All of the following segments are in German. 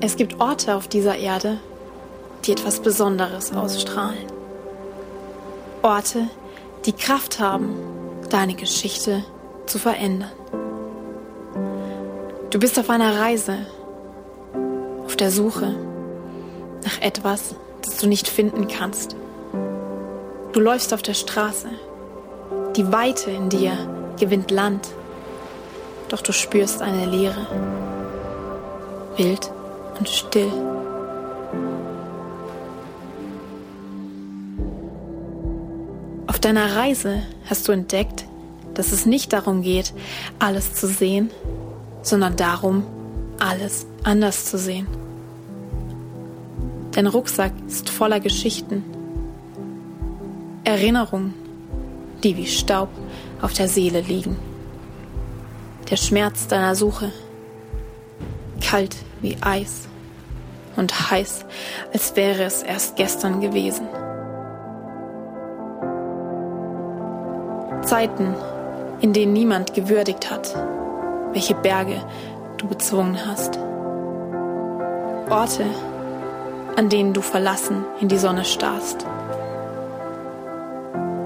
Es gibt Orte auf dieser Erde, die etwas Besonderes ausstrahlen. Orte, die Kraft haben, deine Geschichte zu verändern. Du bist auf einer Reise, auf der Suche nach etwas, das du nicht finden kannst. Du läufst auf der Straße. Die Weite in dir gewinnt Land. Doch du spürst eine Leere. Wild und still. Auf deiner Reise hast du entdeckt, dass es nicht darum geht, alles zu sehen, sondern darum, alles anders zu sehen. Dein Rucksack ist voller Geschichten, Erinnerungen, die wie Staub auf der Seele liegen. Der Schmerz deiner Suche, kalt wie Eis und heiß, als wäre es erst gestern gewesen. Zeiten, in denen niemand gewürdigt hat, welche Berge du bezwungen hast. Orte, an denen du verlassen in die Sonne starrst.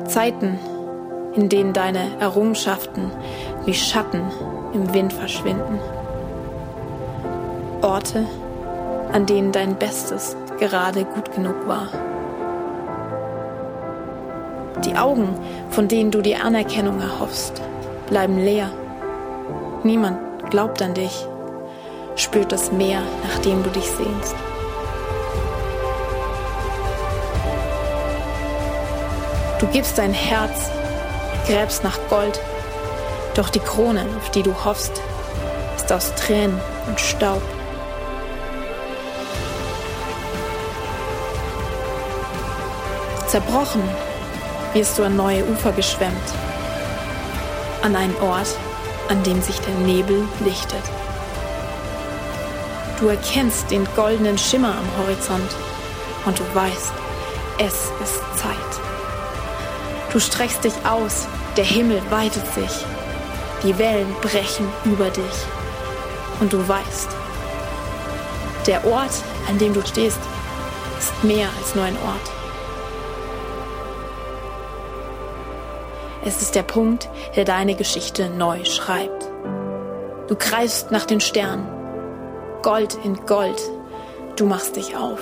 Zeiten, in denen deine Errungenschaften wie Schatten im Wind verschwinden. Orte, an denen dein Bestes gerade gut genug war. Die Augen, von denen du die Anerkennung erhoffst, bleiben leer. Niemand glaubt an dich, spürt das Meer, nach dem du dich sehnst. Du gibst dein Herz, gräbst nach Gold, doch die Krone, auf die du hoffst, ist aus Tränen und Staub. Zerbrochen wirst du an neue Ufer geschwemmt, an einen Ort, an dem sich der Nebel lichtet. Du erkennst den goldenen Schimmer am Horizont und du weißt, es ist Zeit. Du streckst dich aus, der Himmel weitet sich, die Wellen brechen über dich. Und du weißt, der Ort, an dem du stehst, ist mehr als nur ein Ort. Es ist der Punkt, der deine Geschichte neu schreibt. Du greifst nach den Sternen, Gold in Gold, du machst dich auf,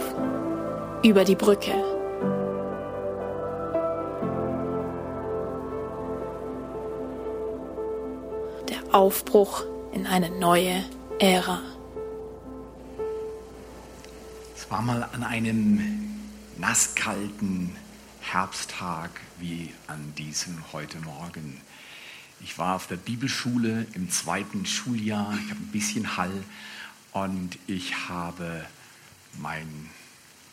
über die Brücke, Aufbruch in eine neue Ära. Es war mal an einem nasskalten Herbsttag wie an diesem heute Morgen. Ich war auf der Bibelschule im zweiten Schuljahr, ich habe ein bisschen Hall und ich habe mein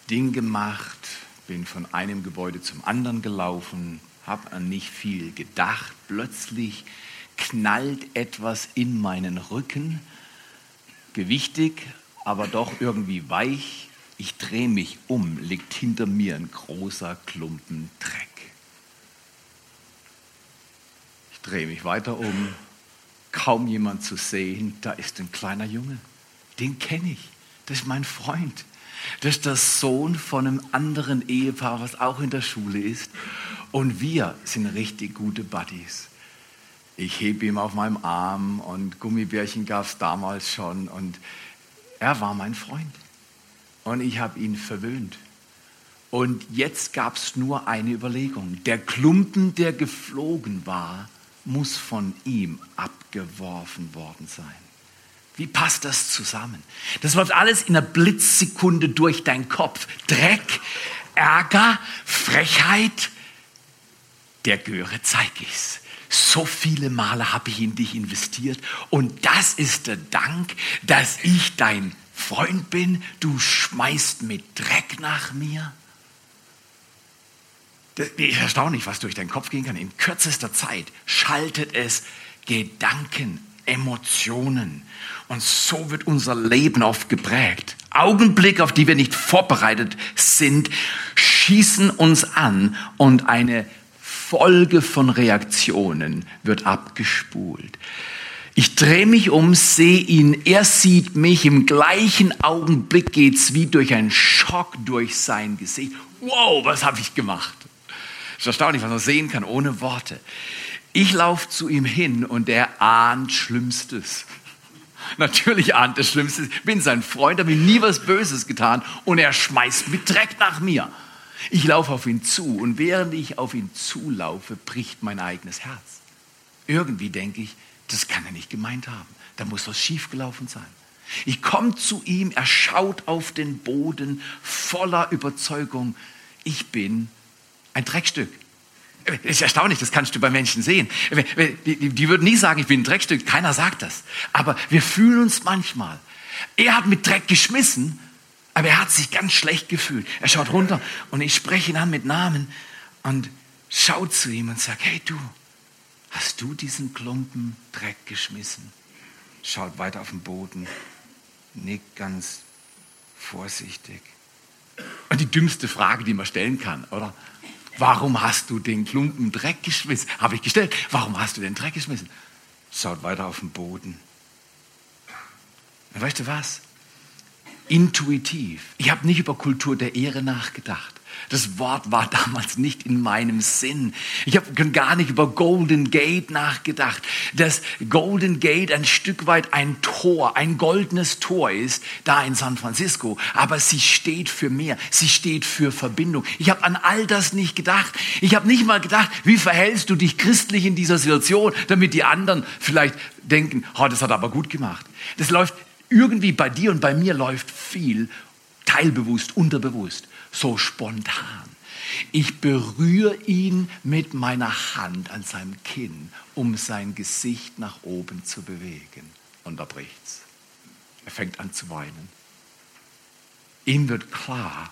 Ding gemacht, bin von einem Gebäude zum anderen gelaufen, habe an nicht viel gedacht. Plötzlich knallt etwas in meinen Rücken, gewichtig, aber doch irgendwie weich. Ich drehe mich um, liegt hinter mir ein großer Klumpen Dreck. Ich drehe mich weiter um, kaum jemand zu sehen, da ist ein kleiner Junge, den kenne ich, das ist mein Freund. Das ist der Sohn von einem anderen Ehepaar, was auch in der Schule ist. Und wir sind richtig gute Buddies. Ich hebe ihm auf meinem Arm und Gummibärchen gab es damals schon und er war mein Freund. Und ich habe ihn verwöhnt. Und jetzt gab es nur eine Überlegung. Der Klumpen, der geflogen war, muss von ihm abgeworfen worden sein. Wie passt das zusammen? Das läuft alles in einer Blitzsekunde durch deinen Kopf. Dreck, Ärger, Frechheit. Der Göre zeig ich's. So viele Male habe ich in dich investiert und das ist der Dank, dass ich dein Freund bin. Du schmeißt mit Dreck nach mir. Das ist erstaunlich, was durch deinen Kopf gehen kann. In kürzester Zeit schaltet es Gedanken, Emotionen. Und so wird unser Leben oft geprägt. Augenblicke, auf die wir nicht vorbereitet sind, schießen uns an und eine Folge von Reaktionen wird abgespult. Ich drehe mich um, sehe ihn, er sieht mich, im gleichen Augenblick geht's wie durch einen Schock durch sein Gesicht. Wow, was habe ich gemacht? Es ist erstaunlich, was man sehen kann, ohne Worte. Ich laufe zu ihm hin und er ahnt Schlimmstes. Natürlich ahnt er Schlimmstes. Ich bin sein Freund, habe ihm nie was Böses getan und er schmeißt mit Dreck nach mir. Ich laufe auf ihn zu und während ich auf ihn zulaufe, bricht mein eigenes Herz. Irgendwie denke ich, das kann er nicht gemeint haben. Da muss was schiefgelaufen sein. Ich komme zu ihm, er schaut auf den Boden voller Überzeugung. Ich bin ein Dreckstück. Das ist erstaunlich, das kannst du bei Menschen sehen. Die, würden nie sagen, ich bin ein Dreckstück. Keiner sagt das. Aber wir fühlen uns manchmal. Er hat mit Dreck geschmissen, aber er hat sich ganz schlecht gefühlt. Er schaut runter und ich spreche ihn an mit Namen und schaut zu ihm und sage, hey du, Hast du diesen Klumpen Dreck geschmissen? Schaut weiter auf den Boden, nickt ganz vorsichtig. Und die dümmste Frage, die man stellen kann, oder? Warum hast du den Klumpen Dreck geschmissen? Habe ich gestellt. Warum hast du den Dreck geschmissen? Schaut weiter auf den Boden. Und weißt du was? Intuitiv. Ich habe nicht über Kultur der Ehre nachgedacht. Das Wort war damals nicht in meinem Sinn. Ich habe gar nicht über Golden Gate nachgedacht. Dass Golden Gate ein Stück weit ein Tor, ein goldenes Tor ist, da in San Francisco. Aber sie steht für mehr. Sie steht für Verbindung. Ich habe an all das nicht gedacht. Ich habe nicht mal gedacht, wie verhältst du dich christlich in dieser Situation, damit die anderen vielleicht denken, oh, das hat er aber gut gemacht. Das läuft irgendwie bei dir und bei mir läuft viel teilbewusst, unterbewusst so spontan. Ich berühre ihn mit meiner Hand an seinem Kinn, um sein Gesicht nach oben zu bewegen. Und da bricht's. Er fängt an zu weinen. Ihm wird klar,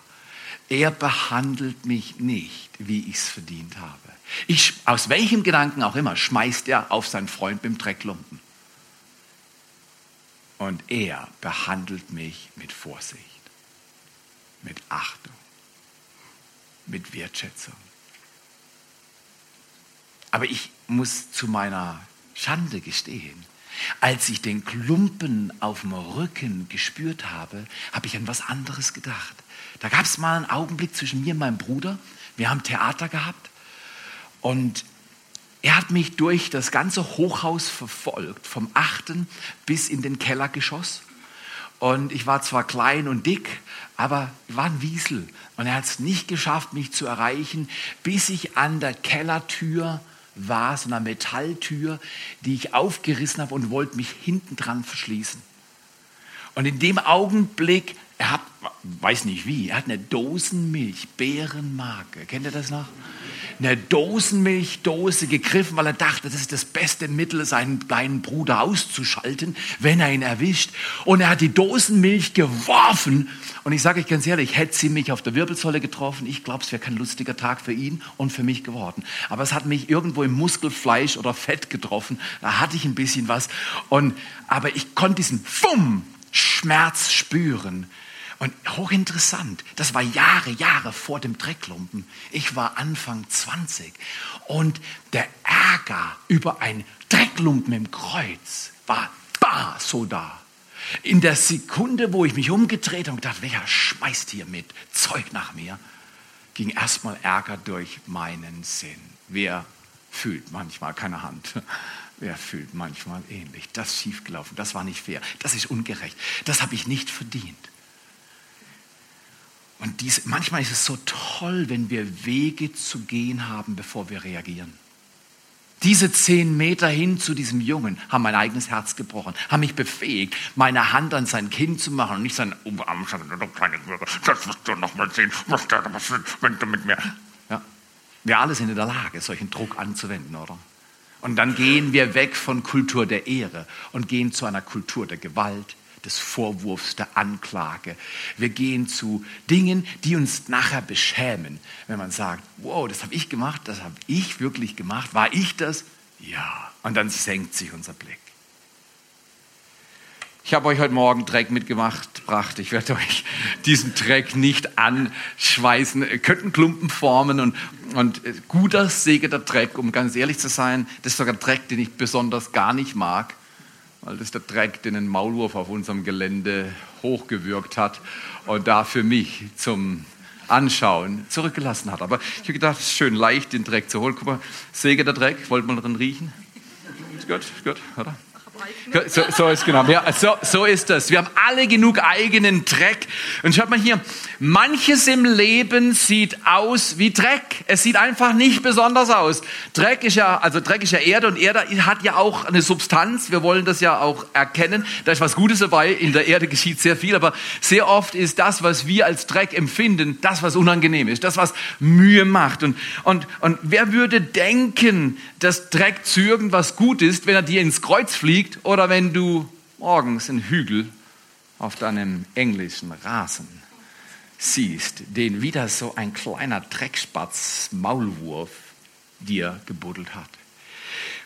er behandelt mich nicht, wie ich es verdient habe. Ich, aus welchem Gedanken auch immer schmeißt er auf seinen Freund mit dem Drecklumpen. Und er behandelt mich mit Vorsicht, mit Achtung mit Wertschätzung. Aber ich muss zu meiner Schande gestehen, als ich den Klumpen auf dem Rücken gespürt habe, habe ich an was anderes gedacht. Da gab es mal einen Augenblick zwischen mir und meinem Bruder. Wir haben Theater gehabt und er hat mich durch das ganze Hochhaus verfolgt, vom achten bis in den Kellergeschoss. Und ich war zwar klein und dick, aber war ein Wiesel. Und er hat es nicht geschafft, mich zu erreichen, bis ich an der Kellertür war, so einer Metalltür, die ich aufgerissen habe und wollte mich hinten dran verschließen. Und in dem Augenblick, er hat, weiß nicht wie, er hat eine Dosenmilch, Bärenmarke. Kennt ihr das noch? Eine Dosenmilchdose gegriffen, weil er dachte, das ist das beste Mittel, seinen kleinen Bruder auszuschalten, wenn er ihn erwischt. Und er hat die Dosenmilch geworfen. Und ich sage euch ganz ehrlich, hätte sie mich auf der Wirbelsäule getroffen, ich glaube, es wäre kein lustiger Tag für ihn und für mich geworden. Aber es hat mich irgendwo im Muskelfleisch oder Fett getroffen. Da hatte ich ein bisschen was. Und, aber ich konnte diesen Fumm Schmerz spüren. Und hochinteressant, das war Jahre, Jahre vor dem Drecklumpen. Ich war Anfang 20 und der Ärger über ein Drecklumpen im Kreuz war bah, so da. In der Sekunde, wo ich mich umgedreht habe und dachte, wer schmeißt hier mit Zeug nach mir, ging erstmal Ärger durch meinen Sinn. Wer fühlt manchmal keine Hand? Wer fühlt manchmal ähnlich? Das ist schiefgelaufen, das war nicht fair, das ist ungerecht, das habe ich nicht verdient. Und dies, manchmal ist es so toll, wenn wir Wege zu gehen haben, bevor wir reagieren. Diese zehn Meter hin zu diesem Jungen haben mein eigenes Herz gebrochen, haben mich befähigt, meine Hand an sein Kind zu machen und nicht sein Oberarm, du kleine das wirst du noch mal sehen, was da passiert, wenn du mit mir. Ja. Wir alle sind in der Lage, solchen Druck anzuwenden, oder? Und dann gehen wir weg von Kultur der Ehre und gehen zu einer Kultur der Gewalt, des Vorwurfs, der Anklage. Wir gehen zu Dingen, die uns nachher beschämen. Wenn man sagt, wow, das habe ich gemacht, das habe ich wirklich gemacht, war ich das? Ja. Und dann senkt sich unser Blick. Ich habe euch heute Morgen Dreck mitgemacht, gebracht. Ich werde euch diesen Dreck nicht anschweißen. Ihr könnt einen Klumpen formen und, und guter, segeter Dreck, um ganz ehrlich zu sein, das ist sogar Dreck, den ich besonders gar nicht mag. Weil das der Dreck, den ein Maulwurf auf unserem Gelände hochgewürgt hat und da für mich zum Anschauen zurückgelassen hat. Aber ich habe gedacht, es ist schön leicht, den Dreck zu holen. Guck mal, Säge der Dreck, wollt man drin riechen? Ist gut, ist gut, oder? So, so, ist genau. Ja, so, so ist das. Wir haben alle genug eigenen Dreck. Und schaut mal hier, manches im Leben sieht aus wie Dreck. Es sieht einfach nicht besonders aus. Dreck ist ja, also Dreck ist ja Erde und Erde hat ja auch eine Substanz. Wir wollen das ja auch erkennen. Da ist was Gutes dabei. In der Erde geschieht sehr viel, aber sehr oft ist das, was wir als Dreck empfinden, das, was unangenehm ist, das, was Mühe macht. Und, und, und wer würde denken, dass Dreck zu irgendwas gut ist, wenn er dir ins Kreuz fliegt oder wenn du morgens einen Hügel auf deinem englischen Rasen siehst, den wieder so ein kleiner Dreckspatz Maulwurf dir gebuddelt hat.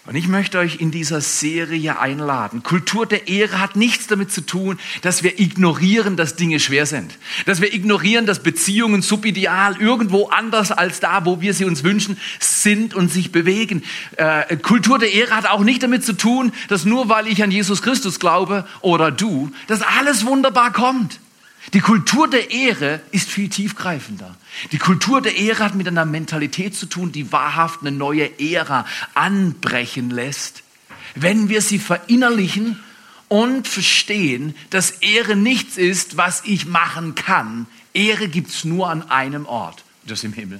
Und ich möchte euch in dieser Serie einladen. Kultur der Ehre hat nichts damit zu tun, dass wir ignorieren, dass Dinge schwer sind. Dass wir ignorieren, dass Beziehungen subideal irgendwo anders als da, wo wir sie uns wünschen, sind und sich bewegen. Äh, Kultur der Ehre hat auch nicht damit zu tun, dass nur weil ich an Jesus Christus glaube oder du, dass alles wunderbar kommt. Die Kultur der Ehre ist viel tiefgreifender. Die Kultur der Ehre hat mit einer Mentalität zu tun, die wahrhaft eine neue Ära anbrechen lässt. Wenn wir sie verinnerlichen und verstehen, dass Ehre nichts ist, was ich machen kann. Ehre gibt's nur an einem Ort, das im Himmel.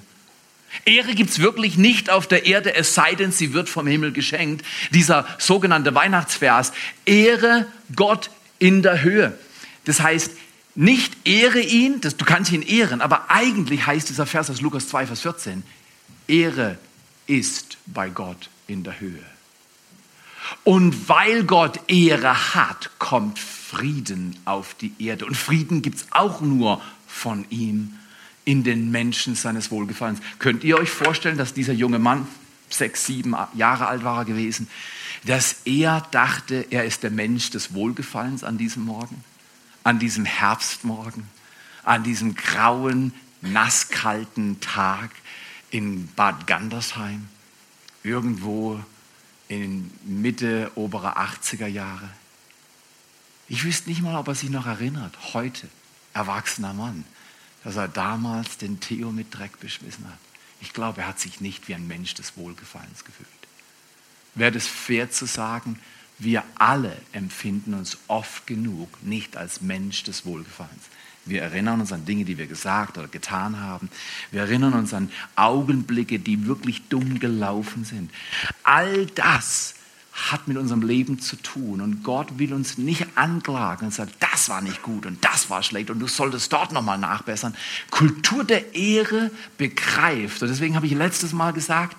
Ehre gibt's wirklich nicht auf der Erde, es sei denn, sie wird vom Himmel geschenkt. Dieser sogenannte Weihnachtsvers, Ehre Gott in der Höhe. Das heißt, nicht ehre ihn, das, du kannst ihn ehren, aber eigentlich heißt dieser Vers aus Lukas 2, Vers 14, Ehre ist bei Gott in der Höhe. Und weil Gott Ehre hat, kommt Frieden auf die Erde. Und Frieden gibt es auch nur von ihm in den Menschen seines Wohlgefallens. Könnt ihr euch vorstellen, dass dieser junge Mann, sechs, sieben Jahre alt war er gewesen, dass er dachte, er ist der Mensch des Wohlgefallens an diesem Morgen? An diesem Herbstmorgen, an diesem grauen, nasskalten Tag in Bad Gandersheim, irgendwo in Mitte oberer 80er Jahre. Ich wüsste nicht mal, ob er sich noch erinnert, heute, erwachsener Mann, dass er damals den Theo mit Dreck beschmissen hat. Ich glaube, er hat sich nicht wie ein Mensch des Wohlgefallens gefühlt. Wäre es fair zu sagen, wir alle empfinden uns oft genug nicht als Mensch des Wohlgefallens. Wir erinnern uns an Dinge, die wir gesagt oder getan haben. Wir erinnern uns an Augenblicke, die wirklich dumm gelaufen sind. All das hat mit unserem Leben zu tun. Und Gott will uns nicht anklagen und sagen, das war nicht gut und das war schlecht und du solltest dort nochmal nachbessern. Kultur der Ehre begreift. Und deswegen habe ich letztes Mal gesagt,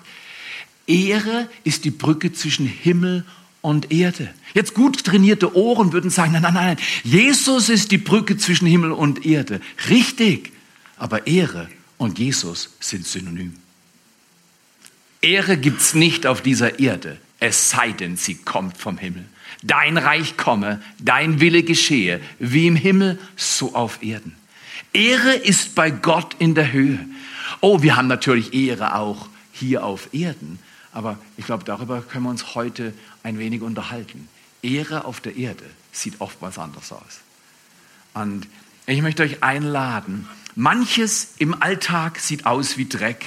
Ehre ist die Brücke zwischen Himmel und und Erde. Jetzt gut trainierte Ohren würden sagen, nein, nein, nein, Jesus ist die Brücke zwischen Himmel und Erde. Richtig, aber Ehre und Jesus sind synonym. Ehre gibt's nicht auf dieser Erde, es sei denn, sie kommt vom Himmel. Dein Reich komme, dein Wille geschehe, wie im Himmel, so auf Erden. Ehre ist bei Gott in der Höhe. Oh, wir haben natürlich Ehre auch hier auf Erden, aber ich glaube, darüber können wir uns heute ein wenig unterhalten. Ehre auf der Erde sieht oftmals anders aus. Und ich möchte euch einladen, manches im Alltag sieht aus wie Dreck.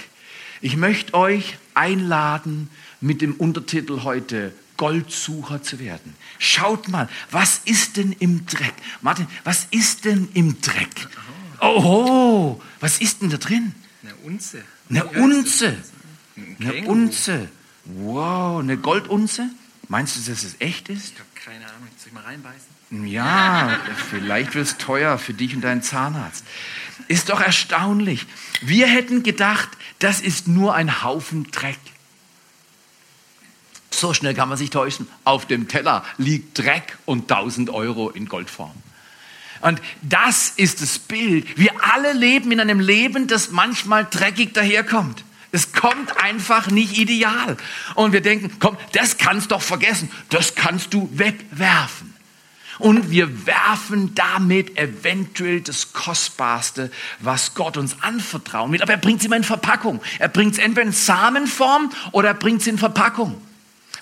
Ich möchte euch einladen, mit dem Untertitel heute Goldsucher zu werden. Schaut mal, was ist denn im Dreck? Martin, was ist denn im Dreck? Oh, was ist denn da drin? Eine Unze. Eine Unze. Eine Unze. Wow, eine Goldunze? Meinst du, dass es echt ist? Ich habe keine Ahnung. Soll ich mal reinbeißen? Ja, vielleicht wird es teuer für dich und deinen Zahnarzt. Ist doch erstaunlich. Wir hätten gedacht, das ist nur ein Haufen Dreck. So schnell kann man sich täuschen. Auf dem Teller liegt Dreck und 1000 Euro in Goldform. Und das ist das Bild. Wir alle leben in einem Leben, das manchmal dreckig daherkommt. Es kommt einfach nicht ideal. Und wir denken, komm, das kannst doch vergessen. Das kannst du wegwerfen. Und wir werfen damit eventuell das Kostbarste, was Gott uns anvertrauen will. Aber er bringt es immer in Verpackung. Er bringt es entweder in Samenform oder er bringt es in Verpackung.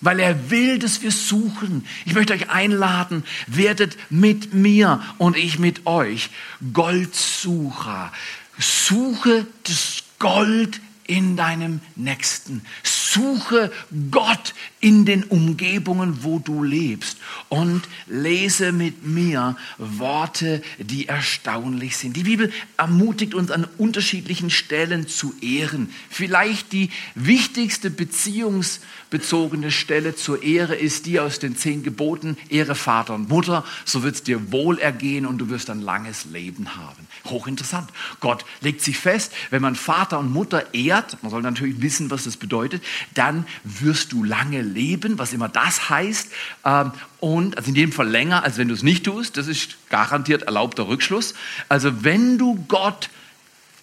weil er will, dass wir suchen. Ich möchte euch einladen, werdet mit mir und ich mit euch Goldsucher. Suche das Gold in deinem Nächsten. Suche Gott in den Umgebungen, wo du lebst und lese mit mir Worte, die erstaunlich sind. Die Bibel ermutigt uns an unterschiedlichen Stellen zu ehren. Vielleicht die wichtigste beziehungsbezogene Stelle zur Ehre ist die aus den zehn Geboten, Ehre Vater und Mutter, so wird es dir wohl ergehen und du wirst ein langes Leben haben. Hochinteressant. Gott legt sich fest, wenn man Vater und Mutter ehrt, man soll natürlich wissen, was das bedeutet, dann wirst du lange leben, was immer das heißt. Ähm, und also in jedem Fall länger, als wenn du es nicht tust. Das ist garantiert erlaubter Rückschluss. Also wenn du Gott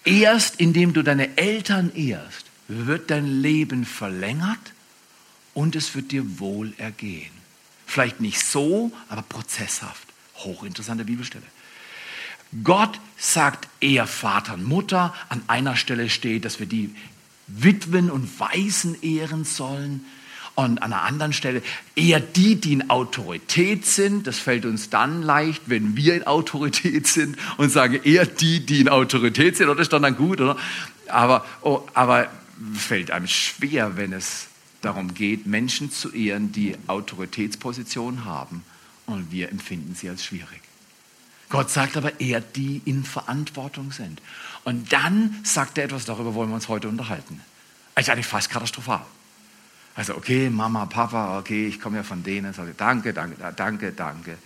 ehrst, indem du deine Eltern ehrst, wird dein Leben verlängert und es wird dir wohl ergehen. Vielleicht nicht so, aber prozesshaft. Hochinteressante Bibelstelle. Gott sagt eher Vater und Mutter. An einer Stelle steht, dass wir die Witwen und Waisen ehren sollen. Und an einer anderen Stelle eher die, die in Autorität sind. Das fällt uns dann leicht, wenn wir in Autorität sind und sagen eher die, die in Autorität sind. Das ist dann, dann gut, oder? Aber, oh, aber fällt einem schwer, wenn es darum geht, Menschen zu ehren, die Autoritätspositionen haben. Und wir empfinden sie als schwierig. Gott sagt aber eher die in Verantwortung sind. Und dann sagt er etwas, darüber wollen wir uns heute unterhalten. Das ist eigentlich fast katastrophal. Also, okay, Mama, Papa, okay, ich komme ja von denen, sage danke, danke, danke, danke.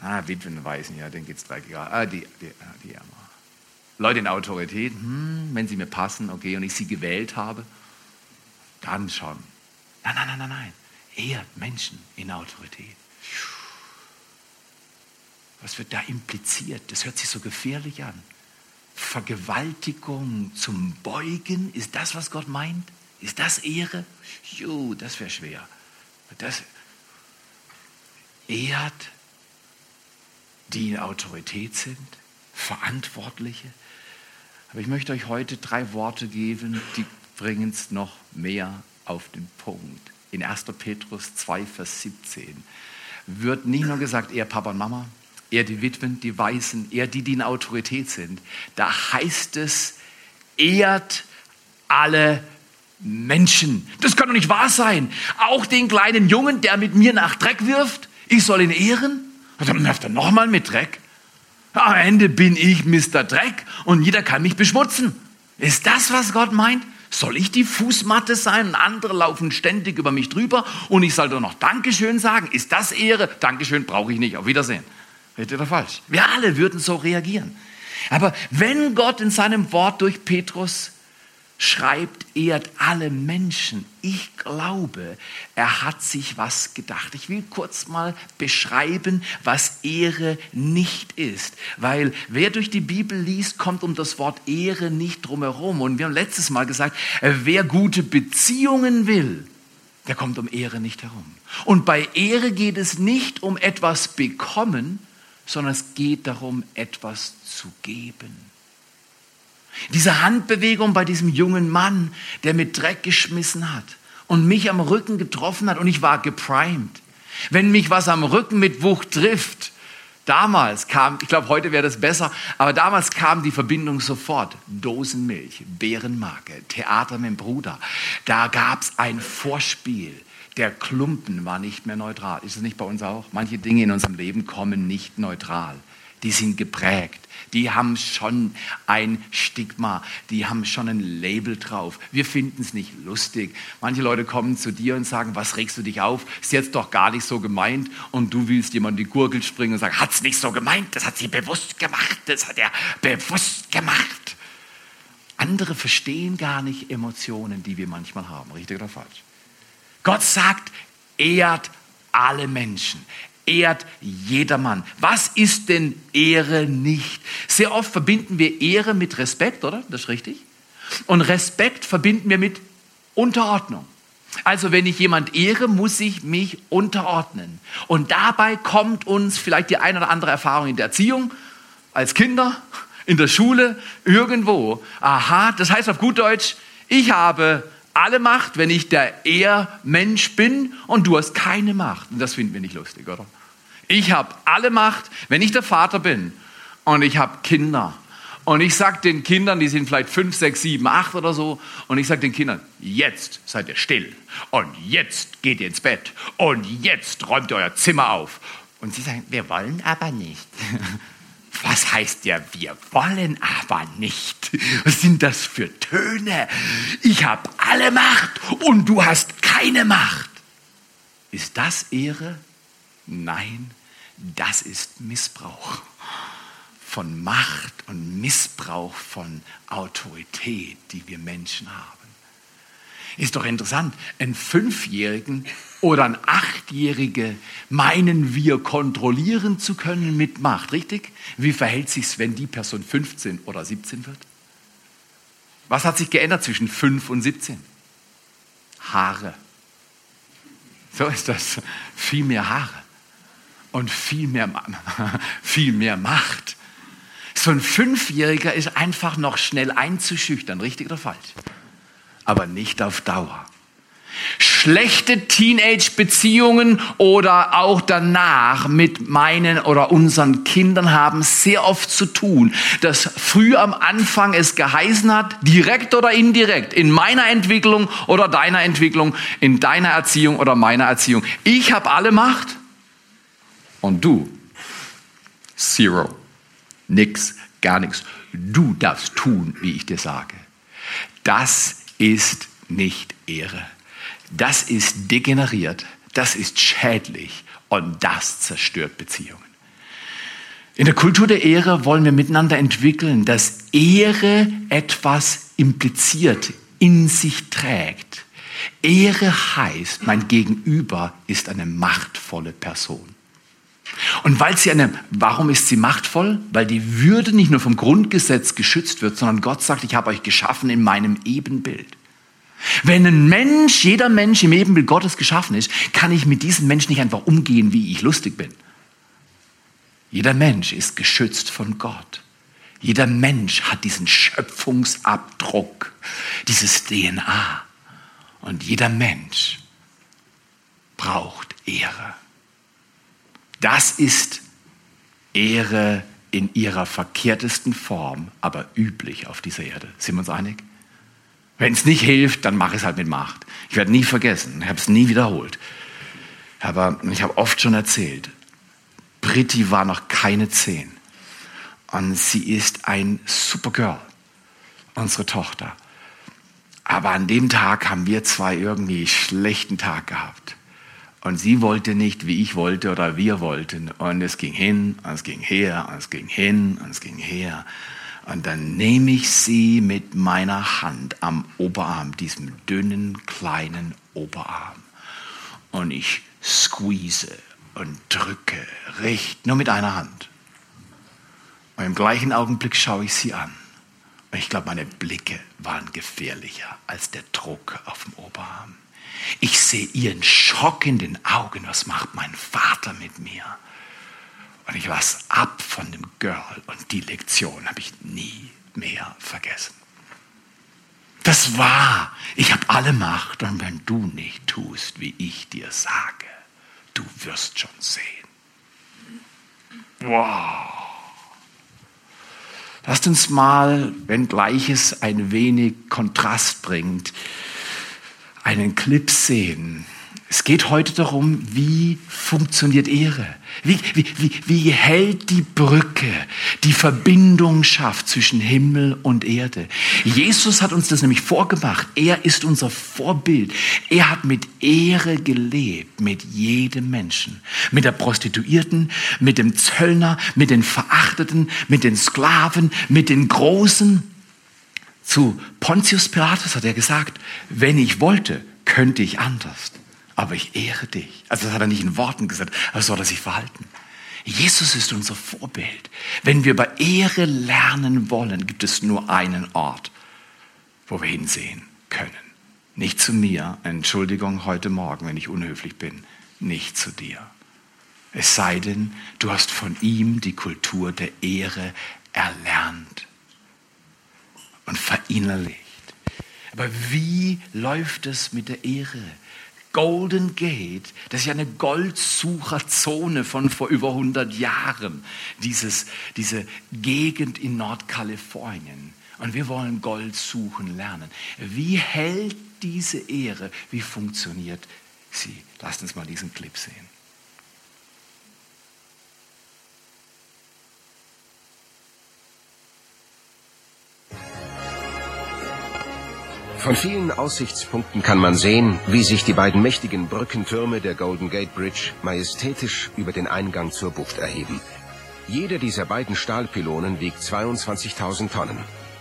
Ah, Witwen weisen, ja, denen geht es dreckig. Ah, die, die, die Leute in Autorität, hm, wenn sie mir passen, okay, und ich sie gewählt habe, dann schon. Nein, nein, nein, nein, nein. Ehrt Menschen in Autorität. Was wird da impliziert? Das hört sich so gefährlich an. Vergewaltigung zum Beugen, ist das, was Gott meint? Ist das Ehre? Jo, das wäre schwer. Das ehrt, die in Autorität sind, Verantwortliche. Aber ich möchte euch heute drei Worte geben, die bringen es noch mehr auf den Punkt. In 1. Petrus 2, Vers 17 wird nicht nur gesagt, eher Papa und Mama, eher die Witwen, die Weißen, eher die, die in Autorität sind. Da heißt es, ehrt alle Menschen. Das kann doch nicht wahr sein. Auch den kleinen Jungen, der mit mir nach Dreck wirft, ich soll ihn ehren? Und dann wirft er nochmal mit Dreck. Am Ende bin ich Mr. Dreck und jeder kann mich beschmutzen. Ist das, was Gott meint? Soll ich die Fußmatte sein und andere laufen ständig über mich drüber und ich soll doch noch Dankeschön sagen? Ist das Ehre? Dankeschön brauche ich nicht. Auf Wiedersehen. Richtig oder falsch? Wir alle würden so reagieren. Aber wenn Gott in seinem Wort durch Petrus schreibt, ehrt alle Menschen. Ich glaube, er hat sich was gedacht. Ich will kurz mal beschreiben, was Ehre nicht ist. Weil wer durch die Bibel liest, kommt um das Wort Ehre nicht drumherum. Und wir haben letztes Mal gesagt, wer gute Beziehungen will, der kommt um Ehre nicht herum. Und bei Ehre geht es nicht um etwas bekommen, sondern es geht darum, etwas zu geben. Diese Handbewegung bei diesem jungen Mann, der mit Dreck geschmissen hat und mich am Rücken getroffen hat und ich war geprimed. Wenn mich was am Rücken mit Wucht trifft, damals kam, ich glaube, heute wäre das besser, aber damals kam die Verbindung sofort. Dosenmilch, Bärenmarke, Theater mit dem Bruder. Da gab es ein Vorspiel der Klumpen war nicht mehr neutral. Ist es nicht bei uns auch? Manche Dinge in unserem Leben kommen nicht neutral. Die sind geprägt. Die haben schon ein Stigma. Die haben schon ein Label drauf. Wir finden es nicht lustig. Manche Leute kommen zu dir und sagen, was regst du dich auf? Ist jetzt doch gar nicht so gemeint. Und du willst jemand die Gurgel springen und sagen, hat es nicht so gemeint. Das hat sie bewusst gemacht. Das hat er bewusst gemacht. Andere verstehen gar nicht Emotionen, die wir manchmal haben. Richtig oder falsch? Gott sagt, ehrt alle Menschen. Ehrt jedermann. Was ist denn Ehre nicht? Sehr oft verbinden wir Ehre mit Respekt, oder? Das ist richtig. Und Respekt verbinden wir mit Unterordnung. Also wenn ich jemand ehre, muss ich mich unterordnen. Und dabei kommt uns vielleicht die eine oder andere Erfahrung in der Erziehung, als Kinder, in der Schule, irgendwo. Aha, das heißt auf gut Deutsch, ich habe alle Macht, wenn ich der Ehrmensch bin und du hast keine Macht. Und das finden wir nicht lustig, oder? Ich habe alle Macht, wenn ich der Vater bin und ich habe Kinder. Und ich sage den Kindern, die sind vielleicht fünf, sechs, sieben, acht oder so, und ich sage den Kindern, jetzt seid ihr still und jetzt geht ihr ins Bett und jetzt räumt ihr euer Zimmer auf. Und sie sagen, wir wollen aber nicht. Was heißt ja, wir wollen aber nicht? Was sind das für Töne? Ich habe alle Macht und du hast keine Macht. Ist das Ehre? Nein, das ist Missbrauch von Macht und Missbrauch von Autorität, die wir Menschen haben. Ist doch interessant, einen Fünfjährigen oder ein Achtjährige meinen wir kontrollieren zu können mit Macht, richtig? Wie verhält sich wenn die Person 15 oder 17 wird? Was hat sich geändert zwischen 5 und 17? Haare. So ist das. Viel mehr Haare und viel mehr, viel mehr Macht. So ein Fünfjähriger ist einfach noch schnell einzuschüchtern, richtig oder falsch? Aber nicht auf Dauer. Schlechte Teenage-Beziehungen oder auch danach mit meinen oder unseren Kindern haben sehr oft zu tun, dass früh am Anfang es geheißen hat, direkt oder indirekt, in meiner Entwicklung oder deiner Entwicklung, in deiner Erziehung oder meiner Erziehung. Ich habe alle Macht und du, zero. Nix, gar nichts. Du darfst tun, wie ich dir sage. Das ist nicht Ehre. Das ist degeneriert, das ist schädlich und das zerstört Beziehungen. In der Kultur der Ehre wollen wir miteinander entwickeln, dass Ehre etwas impliziert, in sich trägt. Ehre heißt, mein Gegenüber ist eine machtvolle Person. Und weil sie eine, warum ist sie machtvoll? Weil die Würde nicht nur vom Grundgesetz geschützt wird, sondern Gott sagt, ich habe euch geschaffen in meinem Ebenbild. Wenn ein Mensch, jeder Mensch im Ebenbild Gottes geschaffen ist, kann ich mit diesem Menschen nicht einfach umgehen, wie ich lustig bin. Jeder Mensch ist geschützt von Gott. Jeder Mensch hat diesen Schöpfungsabdruck, dieses DNA. Und jeder Mensch braucht Ehre. Das ist Ehre in ihrer verkehrtesten Form, aber üblich auf dieser Erde. Sind wir uns einig? Wenn es nicht hilft, dann mach es halt mit Macht. Ich werde nie vergessen, ich habe es nie wiederholt. Aber ich habe oft schon erzählt, Britti war noch keine zehn. Und sie ist ein Supergirl, unsere Tochter. Aber an dem Tag haben wir zwei irgendwie schlechten Tag gehabt. Und sie wollte nicht, wie ich wollte oder wir wollten. Und es ging hin, und es ging her, und es ging hin, und es ging her. Und dann nehme ich sie mit meiner Hand am Oberarm, diesem dünnen, kleinen Oberarm. Und ich squeeze und drücke, recht, nur mit einer Hand. Und im gleichen Augenblick schaue ich sie an. Und ich glaube, meine Blicke waren gefährlicher als der Druck auf dem Oberarm. Ich sehe ihren Schock in den Augen. Was macht mein Vater mit mir? Und ich lasse ab von dem Girl. Und die Lektion habe ich nie mehr vergessen. Das war, ich habe alle Macht. Und wenn du nicht tust, wie ich dir sage, du wirst schon sehen. Wow. Lasst uns mal, wenn gleiches ein wenig Kontrast bringt, einen Clip sehen. Es geht heute darum, wie funktioniert Ehre? Wie, wie, wie, wie hält die Brücke, die Verbindung schafft zwischen Himmel und Erde? Jesus hat uns das nämlich vorgemacht. Er ist unser Vorbild. Er hat mit Ehre gelebt, mit jedem Menschen. Mit der Prostituierten, mit dem Zöllner, mit den Verachteten, mit den Sklaven, mit den Großen. Zu Pontius Pilatus hat er gesagt, wenn ich wollte, könnte ich anders. Aber ich ehre dich. Also das hat er nicht in Worten gesagt, aber so hat er sich verhalten. Jesus ist unser Vorbild. Wenn wir über Ehre lernen wollen, gibt es nur einen Ort, wo wir hinsehen können. Nicht zu mir, Entschuldigung heute Morgen, wenn ich unhöflich bin, nicht zu dir. Es sei denn, du hast von ihm die Kultur der Ehre erlernt verinnerlicht. Aber wie läuft es mit der Ehre? Golden Gate, das ist ja eine Goldsucherzone von vor über 100 Jahren, dieses, diese Gegend in Nordkalifornien. Und wir wollen Gold suchen lernen. Wie hält diese Ehre? Wie funktioniert sie? Lasst uns mal diesen Clip sehen. Von vielen Aussichtspunkten kann man sehen, wie sich die beiden mächtigen Brückentürme der Golden Gate Bridge majestätisch über den Eingang zur Bucht erheben. Jeder dieser beiden Stahlpylonen wiegt 22.000 Tonnen.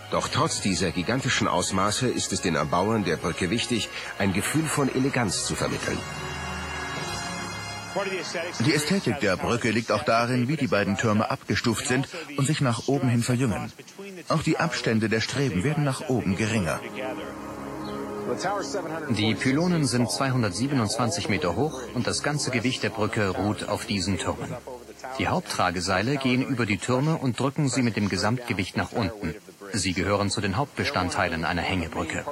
Doch trotz dieser gigantischen Ausmaße ist es den Erbauern der Brücke wichtig, ein Gefühl von Eleganz zu vermitteln. Die Ästhetik der Brücke liegt auch darin, wie die beiden Türme abgestuft sind und sich nach oben hin verjüngen. Auch die Abstände der Streben werden nach oben geringer. Die Pylonen sind 227 Meter hoch und das ganze Gewicht der Brücke ruht auf diesen Türmen. Die Haupttrageseile gehen über die Türme und drücken sie mit dem Gesamtgewicht nach unten. Sie gehören zu den Hauptbestandteilen einer Hängebrücke.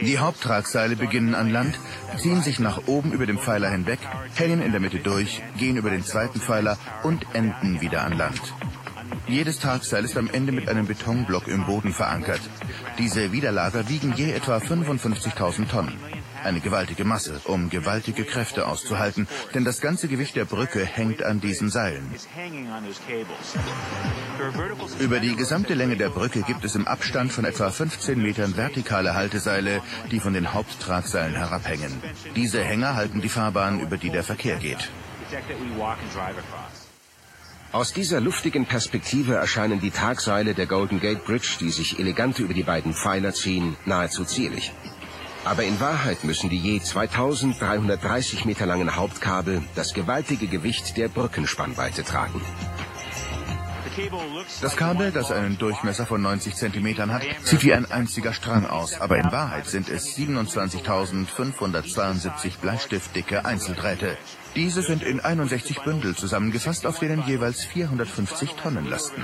Die Haupttragseile beginnen an Land, ziehen sich nach oben über den Pfeiler hinweg, hängen in der Mitte durch, gehen über den zweiten Pfeiler und enden wieder an Land. Jedes Tragseil ist am Ende mit einem Betonblock im Boden verankert. Diese Widerlager wiegen je etwa 55.000 Tonnen. Eine gewaltige Masse, um gewaltige Kräfte auszuhalten, denn das ganze Gewicht der Brücke hängt an diesen Seilen. Über die gesamte Länge der Brücke gibt es im Abstand von etwa 15 Metern vertikale Halteseile, die von den Haupttragseilen herabhängen. Diese Hänger halten die Fahrbahn, über die der Verkehr geht. Aus dieser luftigen Perspektive erscheinen die Tragseile der Golden Gate Bridge, die sich elegant über die beiden Pfeiler ziehen, nahezu zierlich. Aber in Wahrheit müssen die je 2330 Meter langen Hauptkabel das gewaltige Gewicht der Brückenspannweite tragen. Das Kabel, das einen Durchmesser von 90 Zentimetern hat, sieht wie ein einziger Strang aus, aber in Wahrheit sind es 27.572 bleistiftdicke Einzeldrähte. Diese sind in 61 Bündel zusammengefasst, auf denen jeweils 450 Tonnen lasten.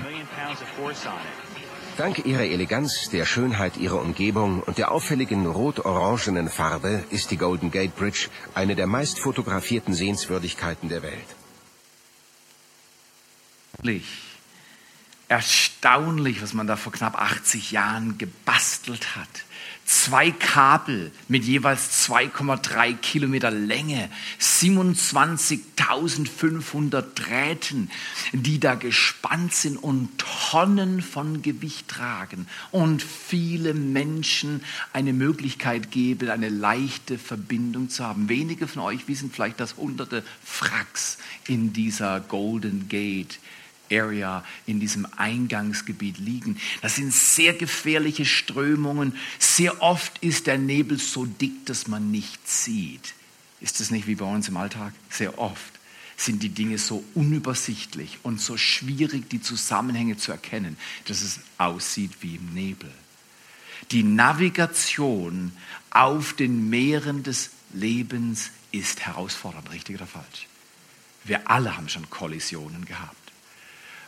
Dank ihrer Eleganz, der Schönheit ihrer Umgebung und der auffälligen rot-orangenen Farbe ist die Golden Gate Bridge eine der meist fotografierten Sehenswürdigkeiten der Welt. Erstaunlich, was man da vor knapp 80 Jahren gebastelt hat zwei Kabel mit jeweils 2,3 Kilometer Länge, 27.500 Drähten, die da gespannt sind und Tonnen von Gewicht tragen und viele Menschen eine Möglichkeit geben, eine leichte Verbindung zu haben. Wenige von euch wissen vielleicht, dass hunderte Fracks in dieser Golden Gate Area, in diesem Eingangsgebiet liegen. Das sind sehr gefährliche Strömungen. Sehr oft ist der Nebel so dick, dass man nichts sieht. Ist das nicht wie bei uns im Alltag? Sehr oft sind die Dinge so unübersichtlich und so schwierig, die Zusammenhänge zu erkennen, dass es aussieht wie im Nebel. Die Navigation auf den Meeren des Lebens ist herausfordernd, richtig oder falsch? Wir alle haben schon Kollisionen gehabt.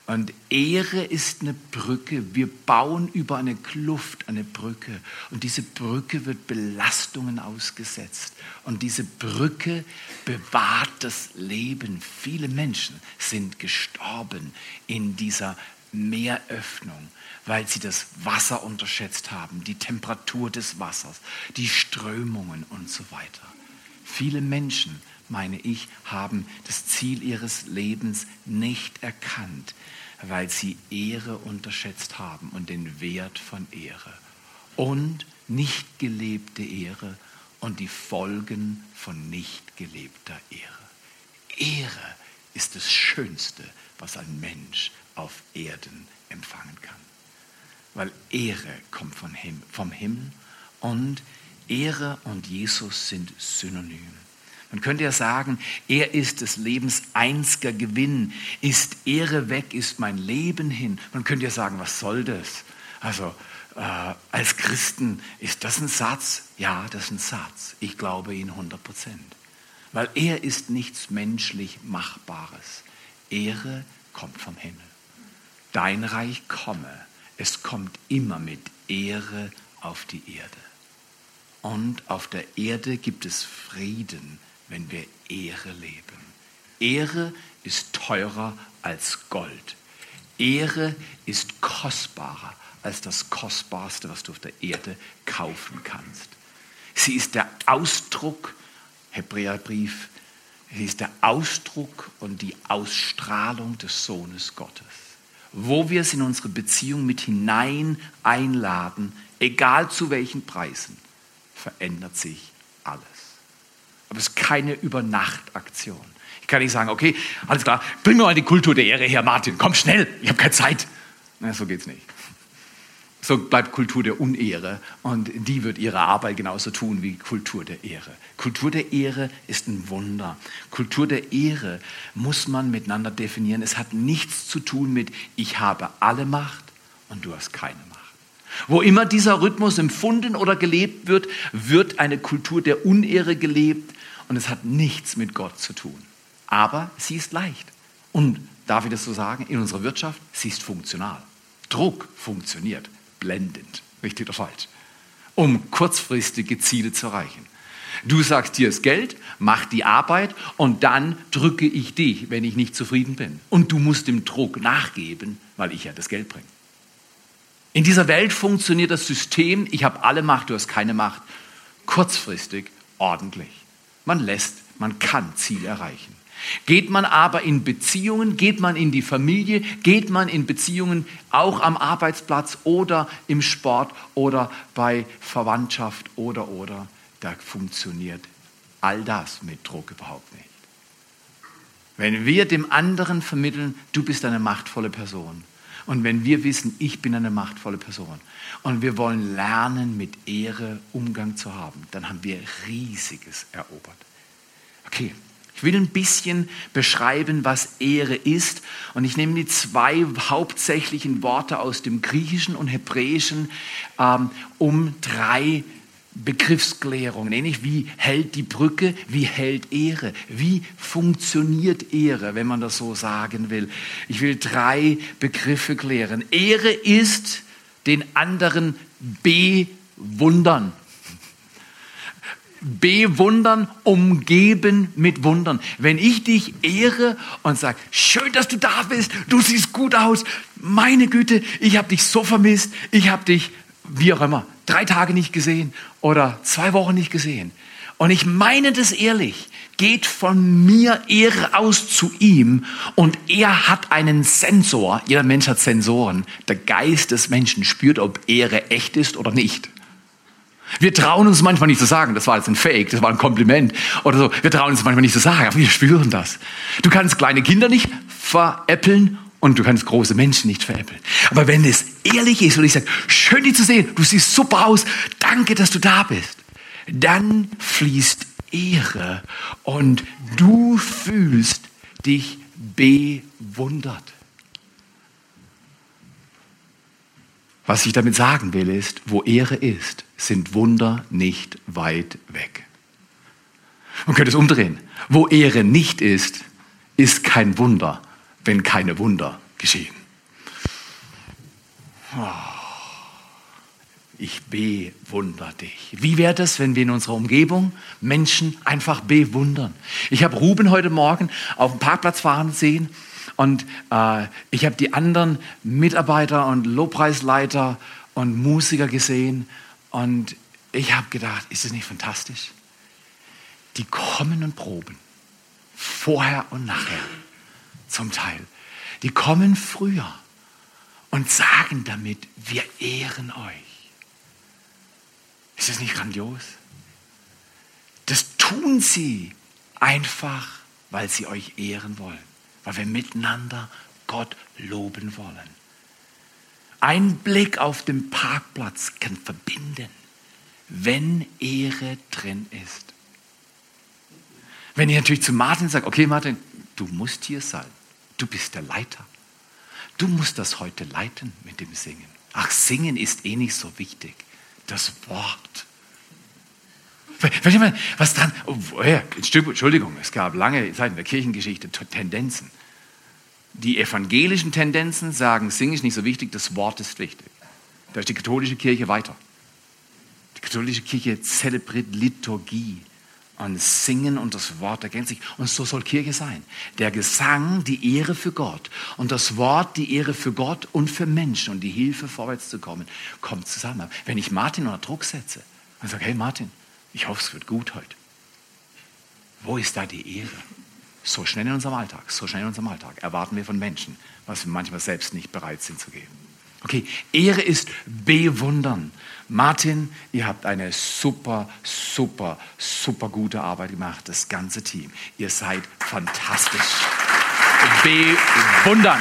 Und Ehre ist eine Brücke. Wir bauen über eine Kluft eine Brücke. Und diese Brücke wird Belastungen ausgesetzt. Und diese Brücke bewahrt das Leben. Viele Menschen sind gestorben in dieser Meeröffnung, weil sie das Wasser unterschätzt haben, die Temperatur des Wassers, die Strömungen und so weiter. Viele Menschen, meine ich, haben das Ziel ihres Lebens nicht erkannt weil sie Ehre unterschätzt haben und den Wert von Ehre und nicht gelebte Ehre und die Folgen von nicht gelebter Ehre. Ehre ist das Schönste, was ein Mensch auf Erden empfangen kann. Weil Ehre kommt vom Himmel und Ehre und Jesus sind synonym. Man könnte ja sagen, er ist des Lebens einziger Gewinn. Ist Ehre weg, ist mein Leben hin. Man könnte ja sagen, was soll das? Also äh, als Christen, ist das ein Satz? Ja, das ist ein Satz. Ich glaube ihn 100 Prozent. Weil er ist nichts menschlich Machbares. Ehre kommt vom Himmel. Dein Reich komme, es kommt immer mit Ehre auf die Erde. Und auf der Erde gibt es Frieden, wenn wir Ehre leben. Ehre ist teurer als Gold. Ehre ist kostbarer als das Kostbarste, was du auf der Erde kaufen kannst. Sie ist der Ausdruck, Hebräerbrief, sie ist der Ausdruck und die Ausstrahlung des Sohnes Gottes. Wo wir es in unsere Beziehung mit hinein einladen, egal zu welchen Preisen, verändert sich alles. Aber es ist keine Übernachtaktion. Ich kann nicht sagen, okay, alles klar, bring mir mal die Kultur der Ehre her, Martin, komm schnell, ich habe keine Zeit. Na, so geht's nicht. So bleibt Kultur der Unehre und die wird ihre Arbeit genauso tun wie Kultur der Ehre. Kultur der Ehre ist ein Wunder. Kultur der Ehre muss man miteinander definieren. Es hat nichts zu tun mit ich habe alle Macht und du hast keine Macht. Wo immer dieser Rhythmus empfunden oder gelebt wird, wird eine Kultur der Unehre gelebt und es hat nichts mit Gott zu tun. Aber sie ist leicht. Und darf ich das so sagen, in unserer Wirtschaft, sie ist funktional. Druck funktioniert blendend, richtig oder falsch, um kurzfristige Ziele zu erreichen. Du sagst, hier ist Geld, mach die Arbeit und dann drücke ich dich, wenn ich nicht zufrieden bin. Und du musst dem Druck nachgeben, weil ich ja das Geld bringe. In dieser Welt funktioniert das System, ich habe alle Macht, du hast keine Macht, kurzfristig ordentlich. Man lässt, man kann Ziele erreichen. Geht man aber in Beziehungen, geht man in die Familie, geht man in Beziehungen auch am Arbeitsplatz oder im Sport oder bei Verwandtschaft oder oder, da funktioniert all das mit Druck überhaupt nicht. Wenn wir dem anderen vermitteln, du bist eine machtvolle Person. Und wenn wir wissen, ich bin eine machtvolle Person und wir wollen lernen, mit Ehre Umgang zu haben, dann haben wir Riesiges erobert. Okay, ich will ein bisschen beschreiben, was Ehre ist. Und ich nehme die zwei hauptsächlichen Worte aus dem Griechischen und Hebräischen, ähm, um drei Begriffsklärungen, ähnlich wie hält die Brücke, wie hält Ehre, wie funktioniert Ehre, wenn man das so sagen will. Ich will drei Begriffe klären. Ehre ist den anderen bewundern bewundern, umgeben mit Wundern. Wenn ich dich ehre und sage, schön, dass du da bist, du siehst gut aus, meine Güte, ich habe dich so vermisst, ich habe dich, wie auch immer, drei Tage nicht gesehen oder zwei Wochen nicht gesehen. Und ich meine das ehrlich, geht von mir Ehre aus zu ihm und er hat einen Sensor. Jeder Mensch hat Sensoren. Der Geist des Menschen spürt, ob Ehre echt ist oder nicht. Wir trauen uns manchmal nicht zu sagen, das war jetzt ein Fake, das war ein Kompliment oder so. Wir trauen uns manchmal nicht zu sagen, aber wir spüren das. Du kannst kleine Kinder nicht veräppeln und du kannst große Menschen nicht veräppeln. Aber wenn es ehrlich ist und ich sage, schön dich zu sehen, du siehst super aus, danke, dass du da bist, dann fließt Ehre und du fühlst dich bewundert. Was ich damit sagen will, ist, wo Ehre ist, sind Wunder nicht weit weg. Man könnte es umdrehen. Wo Ehre nicht ist, ist kein Wunder, wenn keine Wunder geschehen. Oh, ich bewundere dich. Wie wäre das, wenn wir in unserer Umgebung Menschen einfach bewundern? Ich habe Ruben heute Morgen auf dem Parkplatz fahren sehen und äh, ich habe die anderen Mitarbeiter und Lobpreisleiter und Musiker gesehen und ich habe gedacht, ist das nicht fantastisch? Die kommen und proben. Vorher und nachher. Zum Teil. Die kommen früher und sagen damit, wir ehren euch. Ist das nicht grandios? Das tun sie einfach, weil sie euch ehren wollen, weil wir miteinander Gott loben wollen. Ein Blick auf den Parkplatz kann verbinden, wenn Ehre drin ist. Wenn ich natürlich zu Martin sage, okay Martin, du musst hier sein, du bist der Leiter. Du musst das heute leiten mit dem Singen. Ach, Singen ist eh nicht so wichtig. Das Wort. Was dran? Oh, Entschuldigung, es gab lange Zeit in der Kirchengeschichte Tendenzen. Die evangelischen Tendenzen sagen, Singen ist nicht so wichtig, das Wort ist wichtig. Da ist die katholische Kirche weiter. Die katholische Kirche zelebriert Liturgie und Singen und das Wort ergänzt sich. Und so soll Kirche sein. Der Gesang, die Ehre für Gott und das Wort, die Ehre für Gott und für Menschen und die Hilfe vorwärts zu kommen, kommt zusammen. Wenn ich Martin unter Druck setze und sage, hey Martin, ich hoffe, es wird gut heute. Wo ist da die Ehre? So schnell in unserem Alltag, so schnell in unserem Alltag erwarten wir von Menschen, was wir manchmal selbst nicht bereit sind zu geben. Okay, Ehre ist bewundern. Martin, ihr habt eine super, super, super gute Arbeit gemacht, das ganze Team. Ihr seid fantastisch. Bewundern.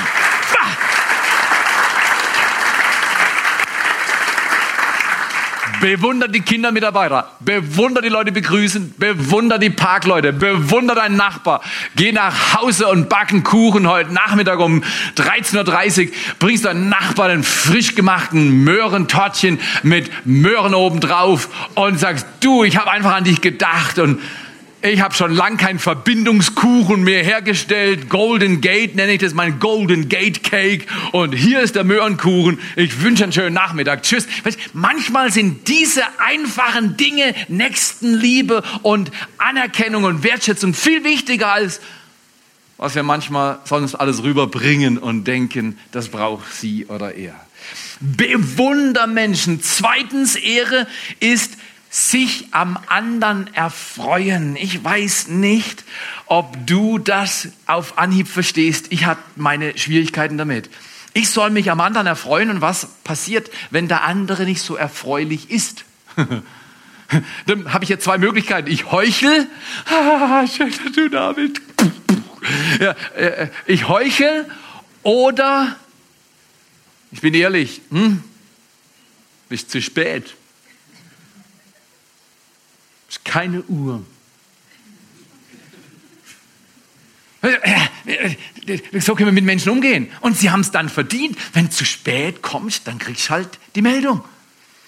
Bewundert die Kindermitarbeiter, bewundert die Leute begrüßen, bewundert die Parkleute, bewundert deinen Nachbar. Geh nach Hause und backen Kuchen heute Nachmittag um 13.30 Uhr. Bringst deinen Nachbarn einen frisch gemachten Möhrentortchen mit Möhren obendrauf und sagst, du, ich habe einfach an dich gedacht und ich habe schon lang keinen Verbindungskuchen mehr hergestellt. Golden Gate nenne ich das mein Golden Gate Cake. Und hier ist der Möhrenkuchen. Ich wünsche einen schönen Nachmittag. Tschüss. Manchmal sind diese einfachen Dinge, Nächstenliebe und Anerkennung und Wertschätzung viel wichtiger als was wir manchmal sonst alles rüberbringen und denken, das braucht sie oder er. Bewunder Menschen. Zweitens, Ehre ist sich am anderen erfreuen. Ich weiß nicht, ob du das auf Anhieb verstehst. Ich habe meine Schwierigkeiten damit. Ich soll mich am anderen erfreuen und was passiert, wenn der andere nicht so erfreulich ist? Dann habe ich jetzt zwei Möglichkeiten. Ich heuchel. Ah, schön, dass du da bist. Ja, äh, ich heuchel oder ich bin ehrlich, hm, bist zu spät ist keine Uhr. So können wir mit Menschen umgehen. Und sie haben es dann verdient. Wenn zu spät kommst, dann kriegst du halt die Meldung.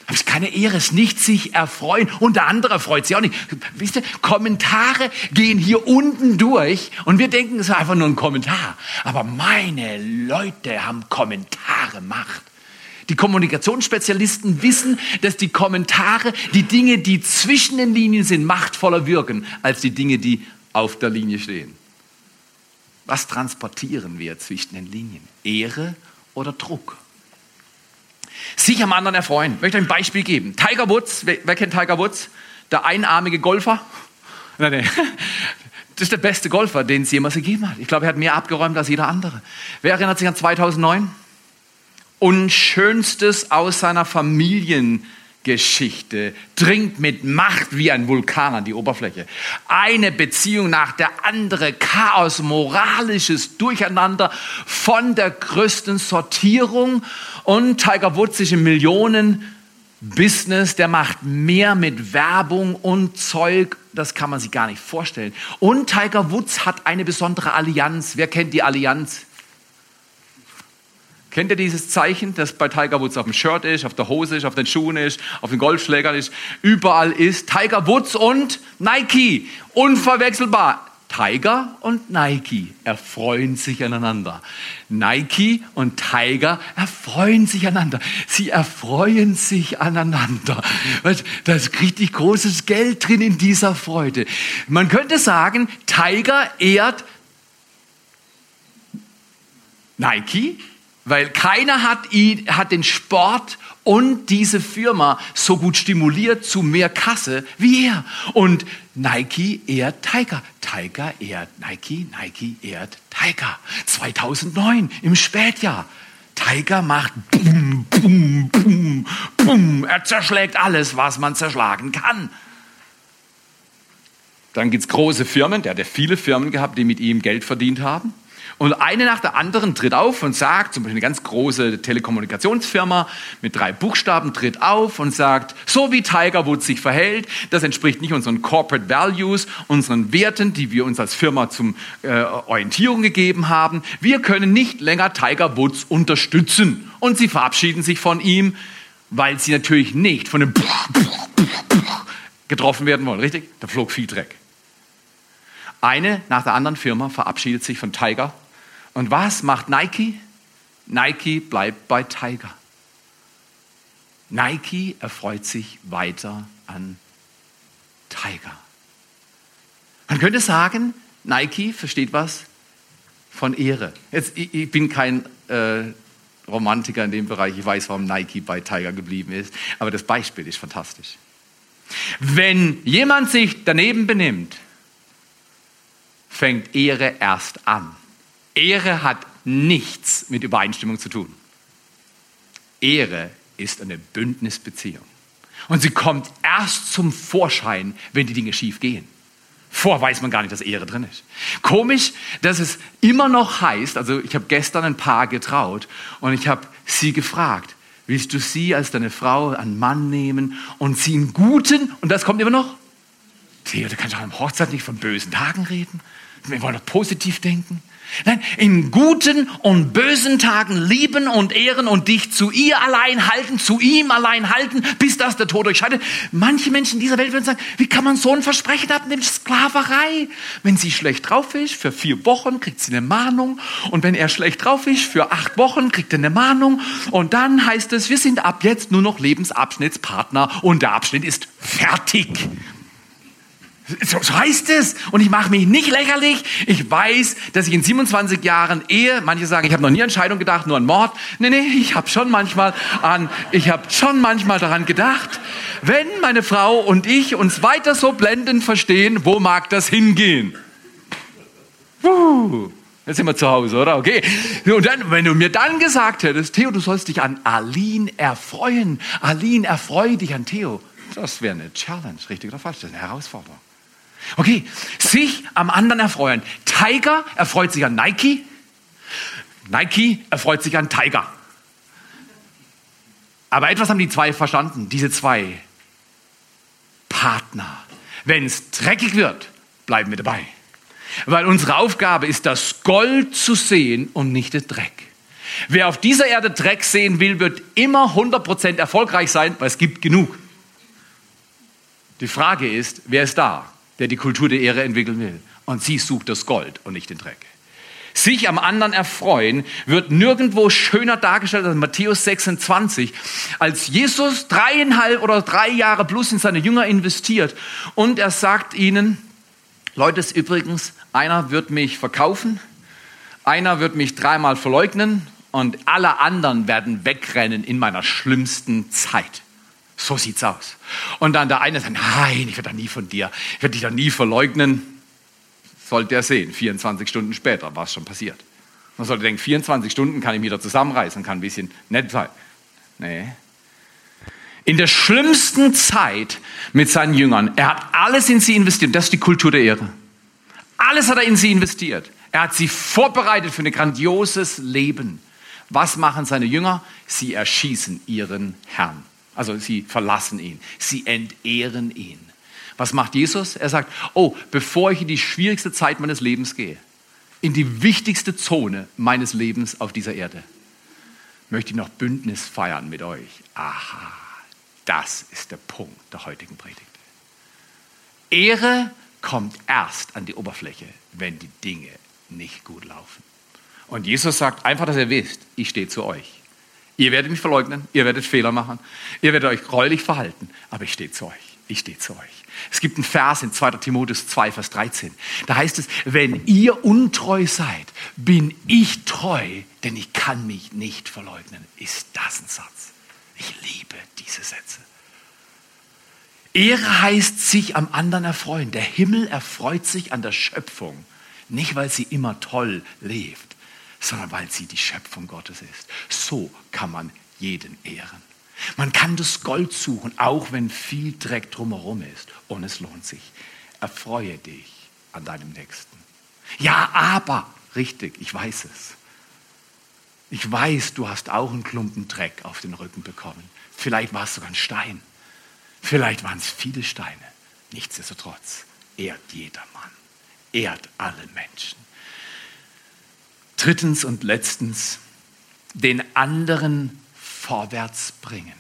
Aber es ist keine Ehre, es nicht sich erfreuen. Und der andere freut sich auch nicht. Wisst ihr, Kommentare gehen hier unten durch und wir denken, es ist einfach nur ein Kommentar. Aber meine Leute haben Kommentare Macht. Die Kommunikationsspezialisten wissen, dass die Kommentare, die Dinge, die zwischen den Linien sind, machtvoller wirken als die Dinge, die auf der Linie stehen. Was transportieren wir zwischen den Linien? Ehre oder Druck? Sich am anderen erfreuen. Ich möchte ein Beispiel geben. Tiger Woods, wer, wer kennt Tiger Woods? Der einarmige Golfer. Nein, nein. Das ist der beste Golfer, den es jemals gegeben hat. Ich glaube, er hat mehr abgeräumt als jeder andere. Wer erinnert sich an 2009? Und Schönstes aus seiner Familiengeschichte dringt mit Macht wie ein Vulkan an die Oberfläche. Eine Beziehung nach der andere, Chaos, moralisches Durcheinander von der größten Sortierung und Tiger Woods ist im Millionen Business, der macht mehr mit Werbung und Zeug, das kann man sich gar nicht vorstellen. Und Tiger Woods hat eine besondere Allianz. Wer kennt die Allianz? Kennt ihr dieses Zeichen, das bei Tiger Woods auf dem Shirt ist, auf der Hose ist, auf den Schuhen ist, auf den Golfschlägern ist, überall ist? Tiger Woods und Nike, unverwechselbar. Tiger und Nike erfreuen sich aneinander. Nike und Tiger erfreuen sich aneinander. Sie erfreuen sich aneinander. Da ist richtig großes Geld drin in dieser Freude. Man könnte sagen, Tiger ehrt Nike weil keiner hat, hat den Sport und diese Firma so gut stimuliert zu mehr Kasse wie er. Und Nike ehrt Tiger. Tiger ehrt Nike, Nike ehrt Tiger. 2009 im Spätjahr. Tiger macht bum, bum, bum, bum. Er zerschlägt alles, was man zerschlagen kann. Dann gibt es große Firmen, der hat ja viele Firmen gehabt, die mit ihm Geld verdient haben. Und eine nach der anderen tritt auf und sagt, zum Beispiel eine ganz große Telekommunikationsfirma mit drei Buchstaben tritt auf und sagt, so wie Tiger Woods sich verhält, das entspricht nicht unseren Corporate Values, unseren Werten, die wir uns als Firma zum äh, Orientierung gegeben haben. Wir können nicht länger Tiger Woods unterstützen. Und sie verabschieden sich von ihm, weil sie natürlich nicht von dem getroffen werden wollen. Richtig? Da flog viel Dreck. Eine nach der anderen Firma verabschiedet sich von Tiger Und was macht Nike? Nike bleibt bei Tiger. Nike erfreut sich weiter an Tiger. Man könnte sagen, Nike versteht was von Ehre. Jetzt, ich, ich bin kein äh, Romantiker in dem Bereich, ich weiß, warum Nike bei Tiger geblieben ist, aber das Beispiel ist fantastisch. Wenn jemand sich daneben benimmt, fängt Ehre erst an. Ehre hat nichts mit Übereinstimmung zu tun. Ehre ist eine Bündnisbeziehung. Und sie kommt erst zum Vorschein, wenn die Dinge schief gehen. Vor weiß man gar nicht, dass Ehre drin ist. Komisch, dass es immer noch heißt, also ich habe gestern ein Paar getraut und ich habe sie gefragt, willst du sie als deine Frau, einen Mann nehmen und sie in guten, und das kommt immer noch, Theo, du kannst doch am Hochzeit nicht von bösen Tagen reden. Wir wollen doch positiv denken. Nein, in guten und bösen Tagen lieben und ehren und dich zu ihr allein halten, zu ihm allein halten, bis das der Tod durchscheidet. Manche Menschen dieser Welt würden sagen, wie kann man so ein Versprechen nämlich Sklaverei? Wenn sie schlecht drauf ist, für vier Wochen kriegt sie eine Mahnung und wenn er schlecht drauf ist, für acht Wochen kriegt er eine Mahnung und dann heißt es, wir sind ab jetzt nur noch Lebensabschnittspartner und der Abschnitt ist fertig. So, heißt es. Und ich mache mich nicht lächerlich. Ich weiß, dass ich in 27 Jahren Ehe, manche sagen, ich habe noch nie an Scheidung gedacht, nur an Mord. Nee, nee, ich habe schon manchmal an, ich habe schon manchmal daran gedacht, wenn meine Frau und ich uns weiter so blendend verstehen, wo mag das hingehen? Puh. Jetzt sind wir zu Hause, oder? Okay. Und dann, wenn du mir dann gesagt hättest, Theo, du sollst dich an Aline erfreuen. Aline, erfreue dich an Theo. Das wäre eine Challenge, richtig oder falsch? Das ist eine Herausforderung. Okay, sich am anderen erfreuen. Tiger erfreut sich an Nike. Nike erfreut sich an Tiger. Aber etwas haben die zwei verstanden, diese zwei Partner. Wenn es dreckig wird, bleiben wir dabei. Weil unsere Aufgabe ist, das Gold zu sehen und nicht den Dreck. Wer auf dieser Erde Dreck sehen will, wird immer 100% erfolgreich sein, weil es gibt genug. Die Frage ist, wer ist da? Der die Kultur der Ehre entwickeln will. Und sie sucht das Gold und nicht den Dreck. Sich am anderen erfreuen wird nirgendwo schöner dargestellt als Matthäus 26, als Jesus dreieinhalb oder drei Jahre plus in seine Jünger investiert und er sagt ihnen, Leute, übrigens, einer wird mich verkaufen, einer wird mich dreimal verleugnen und alle anderen werden wegrennen in meiner schlimmsten Zeit. So sieht's aus. Und dann der eine sagt, nein, ich werde da nie von dir, ich werde dich da nie verleugnen. Sollte er sehen, 24 Stunden später war es schon passiert. Man sollte denken, 24 Stunden kann ich mich da zusammenreißen, kann ein bisschen nett sein. Nee. In der schlimmsten Zeit mit seinen Jüngern, er hat alles in sie investiert. Das ist die Kultur der Ehre. Alles hat er in sie investiert. Er hat sie vorbereitet für ein grandioses Leben. Was machen seine Jünger? Sie erschießen ihren Herrn. Also sie verlassen ihn, sie entehren ihn. Was macht Jesus? Er sagt, oh, bevor ich in die schwierigste Zeit meines Lebens gehe, in die wichtigste Zone meines Lebens auf dieser Erde, möchte ich noch Bündnis feiern mit euch. Aha, das ist der Punkt der heutigen Predigt. Ehre kommt erst an die Oberfläche, wenn die Dinge nicht gut laufen. Und Jesus sagt einfach, dass er wisst, ich stehe zu euch. Ihr werdet mich verleugnen, ihr werdet Fehler machen, ihr werdet euch gräulich verhalten, aber ich stehe zu euch. Ich stehe zu euch. Es gibt einen Vers in 2. Timotheus 2, Vers 13. Da heißt es, wenn ihr untreu seid, bin ich treu, denn ich kann mich nicht verleugnen. Ist das ein Satz? Ich liebe diese Sätze. Ehre heißt sich am anderen erfreuen. Der Himmel erfreut sich an der Schöpfung, nicht weil sie immer toll lebt, sondern weil sie die Schöpfung Gottes ist. So kann man jeden ehren. Man kann das Gold suchen, auch wenn viel Dreck drumherum ist. Und es lohnt sich. Erfreue dich an deinem Nächsten. Ja, aber, richtig, ich weiß es. Ich weiß, du hast auch einen Klumpen Dreck auf den Rücken bekommen. Vielleicht war es sogar ein Stein. Vielleicht waren es viele Steine. Nichtsdestotrotz, ehrt jedermann. Ehrt alle Menschen. Drittens und letztens, den anderen vorwärts bringen.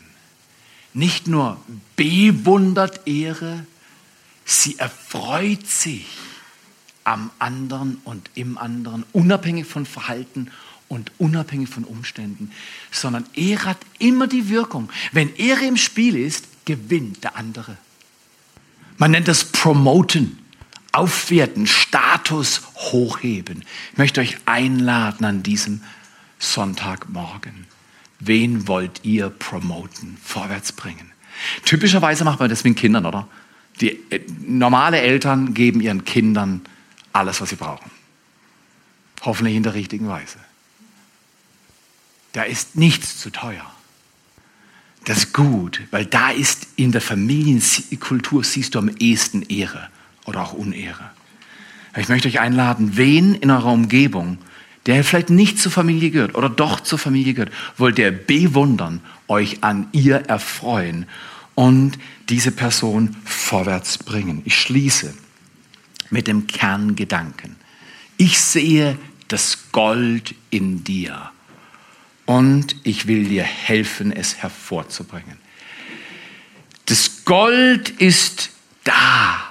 Nicht nur bewundert Ehre, sie erfreut sich am anderen und im anderen, unabhängig von Verhalten und unabhängig von Umständen, sondern Ehre hat immer die Wirkung. Wenn Ehre im Spiel ist, gewinnt der andere. Man nennt das Promoten, Aufwerten, Status hochheben. Ich möchte euch einladen an diesem Sonntagmorgen. Wen wollt ihr promoten, vorwärts bringen? Typischerweise macht man das mit Kindern, oder? Die äh, normale Eltern geben ihren Kindern alles, was sie brauchen. Hoffentlich in der richtigen Weise. Da ist nichts zu teuer. Das ist gut, weil da ist in der Familienkultur siehst du am ehesten Ehre oder auch Unehre. Ich möchte euch einladen, wen in eurer Umgebung, der vielleicht nicht zur Familie gehört oder doch zur Familie gehört, wollt ihr bewundern, euch an ihr erfreuen und diese Person vorwärts bringen. Ich schließe mit dem Kerngedanken. Ich sehe das Gold in dir und ich will dir helfen, es hervorzubringen. Das Gold ist da.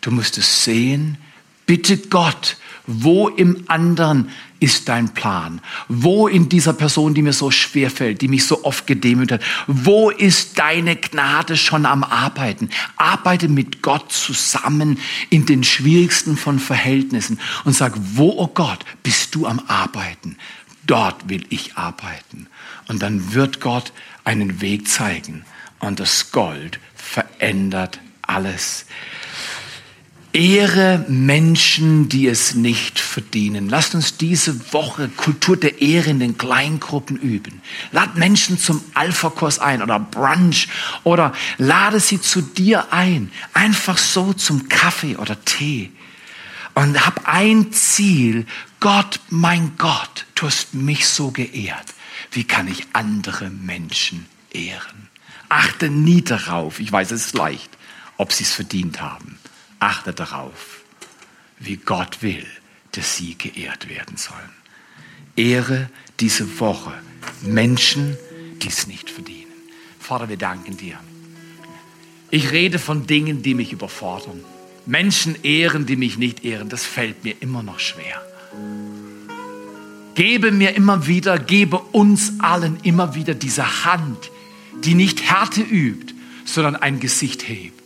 Du musst es sehen. Bitte Gott, wo im anderen ist dein Plan? Wo in dieser Person, die mir so schwer fällt, die mich so oft gedemütigt hat, wo ist deine Gnade schon am Arbeiten? Arbeite mit Gott zusammen in den schwierigsten von Verhältnissen und sag, wo, oh Gott, bist du am Arbeiten? Dort will ich arbeiten. Und dann wird Gott einen Weg zeigen. Und das Gold verändert alles. Ehre Menschen, die es nicht verdienen. Lasst uns diese Woche Kultur der Ehre in den Kleingruppen üben. Lad Menschen zum Alpha-Kurs ein oder Brunch oder lade sie zu dir ein. Einfach so zum Kaffee oder Tee. Und hab ein Ziel. Gott, mein Gott, du hast mich so geehrt. Wie kann ich andere Menschen ehren? Achte nie darauf, ich weiß, es ist leicht, ob sie es verdient haben achte darauf, wie Gott will, dass sie geehrt werden sollen. Ehre diese Woche Menschen, die es nicht verdienen. Vater, wir danken dir. Ich rede von Dingen, die mich überfordern. Menschen ehren, die mich nicht ehren, das fällt mir immer noch schwer. Gebe mir immer wieder, gebe uns allen immer wieder diese Hand, die nicht Härte übt, sondern ein Gesicht hebt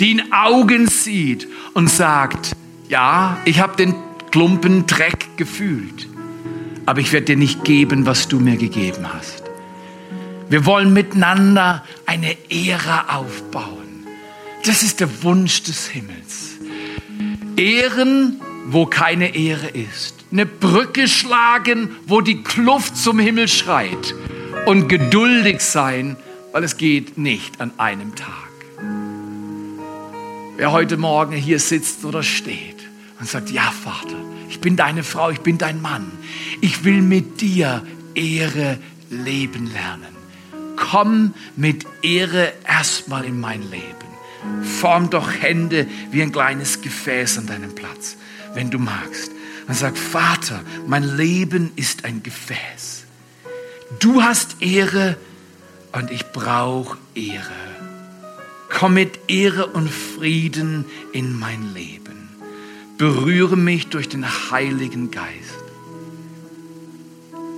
die in Augen sieht und sagt, ja, ich habe den Klumpen Dreck gefühlt, aber ich werde dir nicht geben, was du mir gegeben hast. Wir wollen miteinander eine Ehre aufbauen. Das ist der Wunsch des Himmels. Ehren, wo keine Ehre ist. Eine Brücke schlagen, wo die Kluft zum Himmel schreit. Und geduldig sein, weil es geht nicht an einem Tag. Wer heute Morgen hier sitzt oder steht und sagt, ja Vater, ich bin deine Frau, ich bin dein Mann. Ich will mit dir Ehre leben lernen. Komm mit Ehre erstmal in mein Leben. Form doch Hände wie ein kleines Gefäß an deinem Platz, wenn du magst. Und sag, Vater, mein Leben ist ein Gefäß. Du hast Ehre und ich brauche Ehre. Komm mit Ehre und Frieden in mein Leben. Berühre mich durch den Heiligen Geist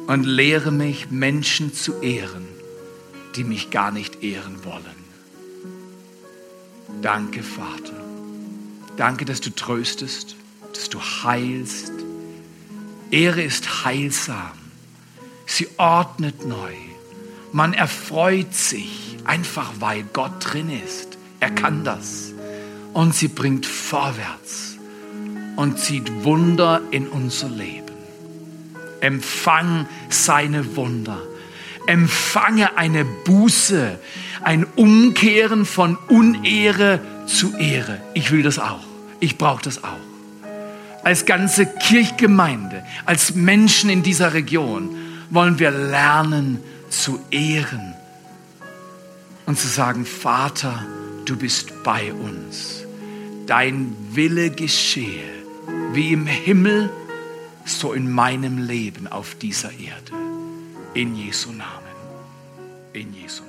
und lehre mich, Menschen zu ehren, die mich gar nicht ehren wollen. Danke, Vater. Danke, dass du tröstest, dass du heilst. Ehre ist heilsam. Sie ordnet neu. Man erfreut sich, einfach weil Gott drin ist. Er kann das. Und sie bringt vorwärts und zieht Wunder in unser Leben. Empfang seine Wunder. Empfange eine Buße, ein Umkehren von Unehre zu Ehre. Ich will das auch. Ich brauche das auch. Als ganze Kirchgemeinde, als Menschen in dieser Region wollen wir lernen, zu ehren und zu sagen, Vater, du bist bei uns. Dein Wille geschehe, wie im Himmel, so in meinem Leben auf dieser Erde. In Jesu Namen. In Jesu.